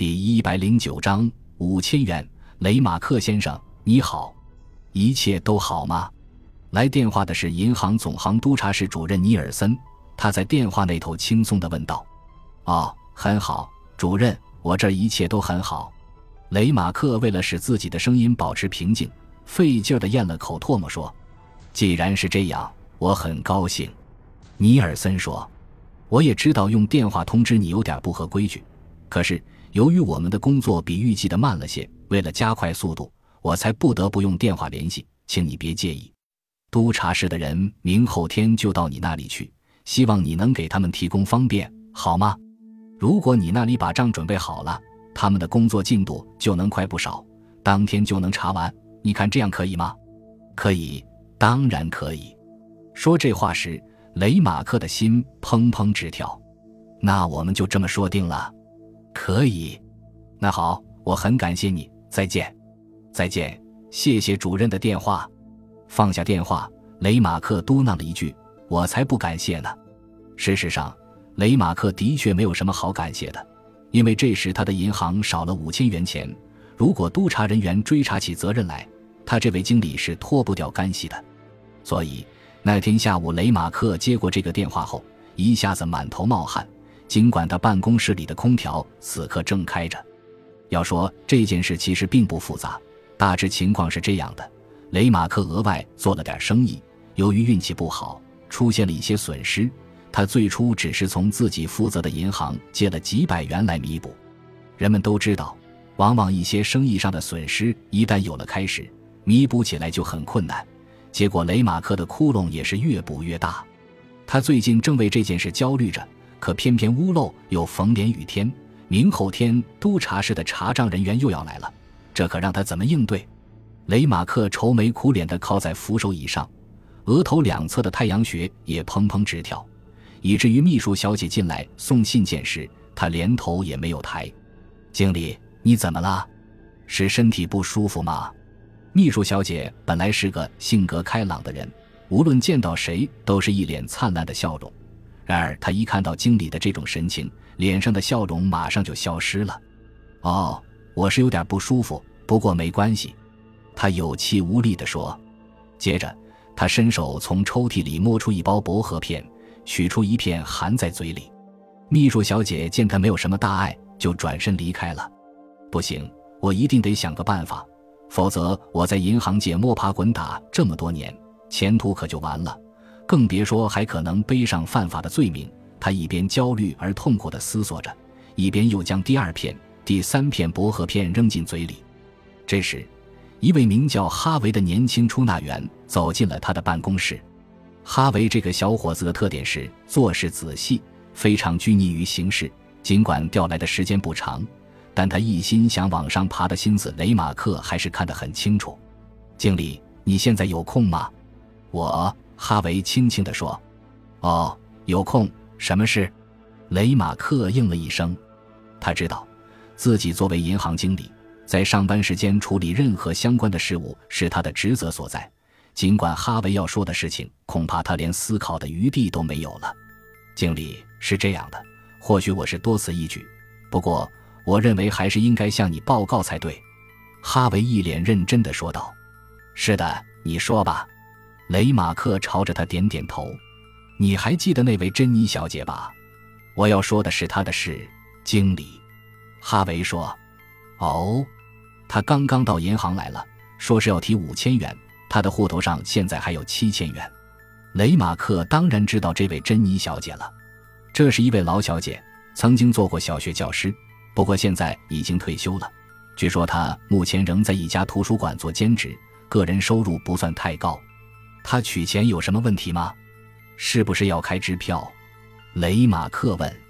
第一百零九章五千元。雷马克先生，你好，一切都好吗？来电话的是银行总行督察室主任尼尔森，他在电话那头轻松的问道：“哦，很好，主任，我这一切都很好。”雷马克为了使自己的声音保持平静，费劲儿的咽了口唾沫，说：“既然是这样，我很高兴。”尼尔森说：“我也知道用电话通知你有点不合规矩，可是由于我们的工作比预计的慢了些，为了加快速度，我才不得不用电话联系，请你别介意。督察室的人明后天就到你那里去，希望你能给他们提供方便，好吗？如果你那里把账准备好了。”他们的工作进度就能快不少，当天就能查完。你看这样可以吗？可以，当然可以。说这话时，雷马克的心砰砰直跳。那我们就这么说定了。可以。那好，我很感谢你。再见，再见。谢谢主任的电话。放下电话，雷马克嘟囔了一句：“我才不感谢呢。”事实上，雷马克的确没有什么好感谢的。因为这时他的银行少了五千元钱，如果督察人员追查起责任来，他这位经理是脱不掉干系的。所以那天下午，雷马克接过这个电话后，一下子满头冒汗。尽管他办公室里的空调此刻正开着。要说这件事其实并不复杂，大致情况是这样的：雷马克额外做了点生意，由于运气不好，出现了一些损失。他最初只是从自己负责的银行借了几百元来弥补。人们都知道，往往一些生意上的损失一旦有了开始，弥补起来就很困难。结果雷马克的窟窿也是越补越大。他最近正为这件事焦虑着，可偏偏屋漏又逢连雨天，明后天督察室的查账人员又要来了，这可让他怎么应对？雷马克愁眉苦脸地靠在扶手椅上，额头两侧的太阳穴也砰砰直跳。以至于秘书小姐进来送信件时，他连头也没有抬。经理，你怎么了？是身体不舒服吗？秘书小姐本来是个性格开朗的人，无论见到谁都是一脸灿烂的笑容。然而，他一看到经理的这种神情，脸上的笑容马上就消失了。哦，我是有点不舒服，不过没关系。他有气无力地说。接着，他伸手从抽屉里摸出一包薄荷片。取出一片，含在嘴里。秘书小姐见他没有什么大碍，就转身离开了。不行，我一定得想个办法，否则我在银行界摸爬滚打这么多年，前途可就完了，更别说还可能背上犯法的罪名。他一边焦虑而痛苦地思索着，一边又将第二片、第三片薄荷片扔进嘴里。这时，一位名叫哈维的年轻出纳员走进了他的办公室。哈维这个小伙子的特点是做事仔细，非常拘泥于形式。尽管调来的时间不长，但他一心想往上爬的心思，雷马克还是看得很清楚。经理，你现在有空吗？我，哈维轻轻地说。哦，有空，什么事？雷马克应了一声。他知道，自己作为银行经理，在上班时间处理任何相关的事务是他的职责所在。尽管哈维要说的事情，恐怕他连思考的余地都没有了。经理是这样的，或许我是多此一举，不过我认为还是应该向你报告才对。”哈维一脸认真的说道。“是的，你说吧。”雷马克朝着他点点头。“你还记得那位珍妮小姐吧？我要说的是她的事。”经理，哈维说。“哦，她刚刚到银行来了，说是要提五千元。”他的户头上现在还有七千元。雷马克当然知道这位珍妮小姐了，这是一位老小姐，曾经做过小学教师，不过现在已经退休了。据说她目前仍在一家图书馆做兼职，个人收入不算太高。他取钱有什么问题吗？是不是要开支票？雷马克问。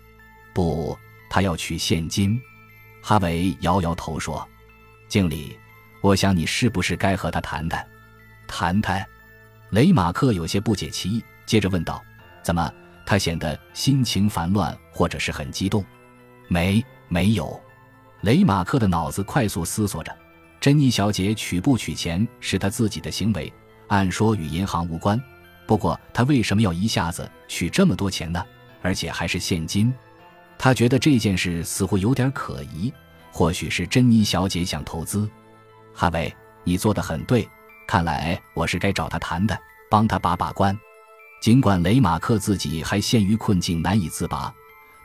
不，他要取现金。哈维摇摇头说：“经理，我想你是不是该和他谈谈？”谈谈，雷马克有些不解其意，接着问道：“怎么？他显得心情烦乱，或者是很激动？”“没，没有。”雷马克的脑子快速思索着：“珍妮小姐取不取钱是他自己的行为，按说与银行无关。不过他为什么要一下子取这么多钱呢？而且还是现金？他觉得这件事似乎有点可疑。或许是珍妮小姐想投资。哈维，你做的很对，看来我是该找他谈的，帮他把把关。尽管雷马克自己还陷于困境难以自拔，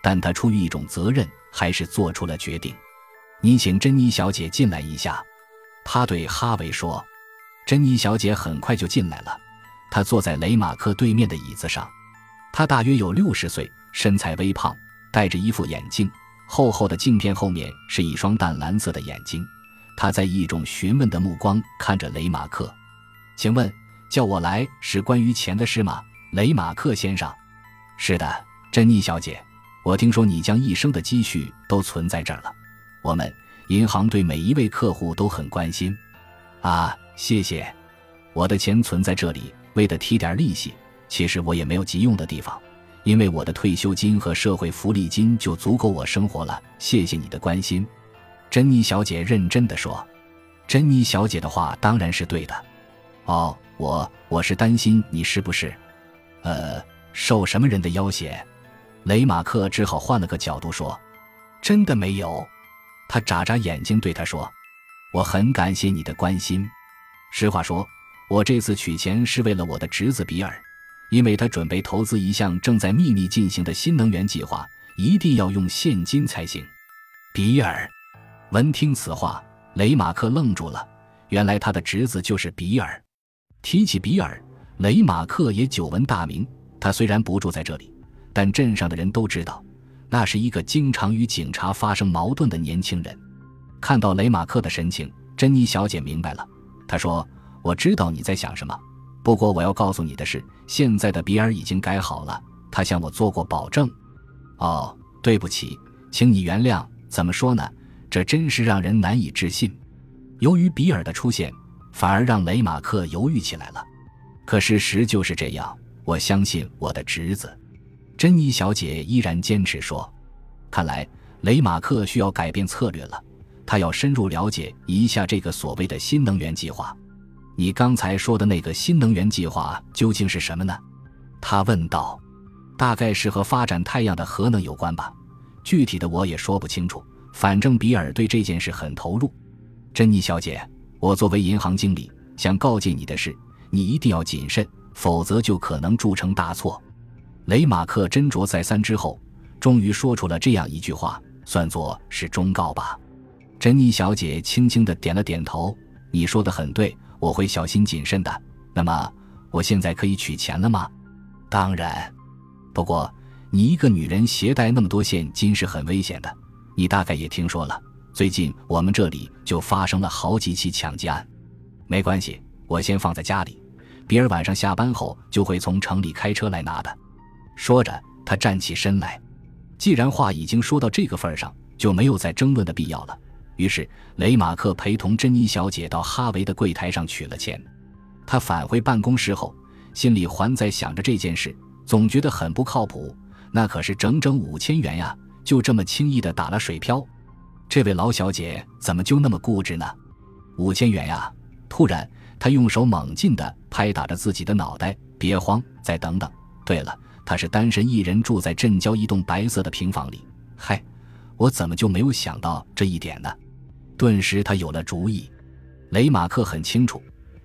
但他出于一种责任，还是做出了决定。你请珍妮小姐进来一下，他对哈维说。珍妮小姐很快就进来了，她坐在雷马克对面的椅子上。她大约有六十岁，身材微胖，戴着一副眼镜，厚厚的镜片后面是一双淡蓝色的眼睛。她在一种询问的目光看着雷马克。请问，叫我来是关于钱的事吗，雷马克先生？是的，珍妮小姐，我听说你将一生的积蓄都存在这儿了。我们银行对每一位客户都很关心。啊。谢谢，我的钱存在这里，为的提点利息。其实我也没有急用的地方，因为我的退休金和社会福利金就足够我生活了。谢谢你的关心，珍妮小姐认真的说。珍妮小姐的话当然是对的。哦，我我是担心你是不是，呃，受什么人的要挟？雷马克只好换了个角度说：“真的没有。”他眨眨眼睛对他说：“我很感谢你的关心。”实话说，我这次取钱是为了我的侄子比尔，因为他准备投资一项正在秘密进行的新能源计划，一定要用现金才行。比尔，闻听此话，雷马克愣住了。原来他的侄子就是比尔。提起比尔，雷马克也久闻大名。他虽然不住在这里，但镇上的人都知道，那是一个经常与警察发生矛盾的年轻人。看到雷马克的神情，珍妮小姐明白了。他说：“我知道你在想什么，不过我要告诉你的是，现在的比尔已经改好了。他向我做过保证。”哦，对不起，请你原谅。怎么说呢？这真是让人难以置信。由于比尔的出现，反而让雷马克犹豫起来了。可事实就是这样。我相信我的侄子。珍妮小姐依然坚持说：“看来雷马克需要改变策略了。”他要深入了解一下这个所谓的新能源计划。你刚才说的那个新能源计划究竟是什么呢？他问道。大概是和发展太阳的核能有关吧，具体的我也说不清楚。反正比尔对这件事很投入。珍妮小姐，我作为银行经理，想告诫你的是，你一定要谨慎，否则就可能铸成大错。雷马克斟酌再三之后，终于说出了这样一句话，算作是忠告吧。珍妮小姐轻轻的点了点头。你说的很对，我会小心谨慎的。那么，我现在可以取钱了吗？当然。不过，你一个女人携带那么多现金是很危险的。你大概也听说了，最近我们这里就发生了好几起抢劫案。没关系，我先放在家里。比尔晚上下班后就会从城里开车来拿的。说着，他站起身来。既然话已经说到这个份上，就没有再争论的必要了。于是，雷马克陪同珍妮小姐到哈维的柜台上取了钱。他返回办公室后，心里还在想着这件事，总觉得很不靠谱。那可是整整五千元呀，就这么轻易的打了水漂。这位老小姐怎么就那么固执呢？五千元呀！突然，他用手猛劲地拍打着自己的脑袋。别慌，再等等。对了，他是单身一人，住在镇郊一栋白色的平房里。嗨，我怎么就没有想到这一点呢？顿时，他有了主意。雷马克很清楚，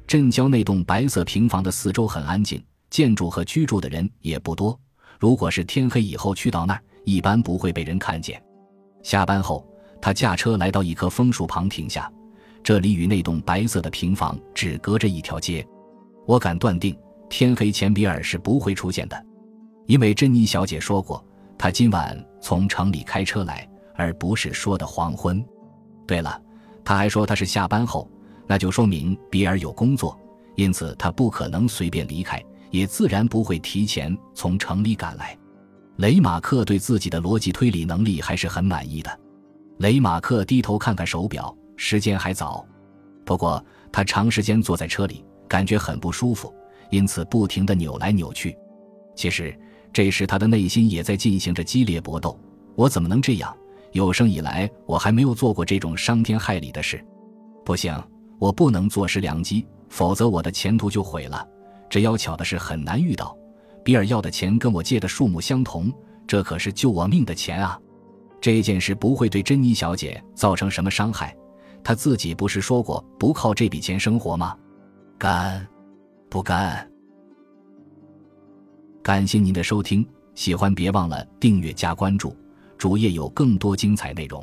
镇郊那栋白色平房的四周很安静，建筑和居住的人也不多。如果是天黑以后去到那儿，一般不会被人看见。下班后，他驾车来到一棵枫树旁停下。这里与那栋白色的平房只隔着一条街。我敢断定，天黑前比尔是不会出现的，因为珍妮小姐说过，她今晚从城里开车来，而不是说的黄昏。对了，他还说他是下班后，那就说明比尔有工作，因此他不可能随便离开，也自然不会提前从城里赶来。雷马克对自己的逻辑推理能力还是很满意的。雷马克低头看看手表，时间还早，不过他长时间坐在车里，感觉很不舒服，因此不停地扭来扭去。其实这时他的内心也在进行着激烈搏斗。我怎么能这样？有生以来，我还没有做过这种伤天害理的事。不行，我不能坐失良机，否则我的前途就毁了。这要巧的是很难遇到。比尔要的钱跟我借的数目相同，这可是救我命的钱啊！这件事不会对珍妮小姐造成什么伤害。她自己不是说过不靠这笔钱生活吗？干，不干。感谢您的收听，喜欢别忘了订阅加关注，主页有更多精彩内容。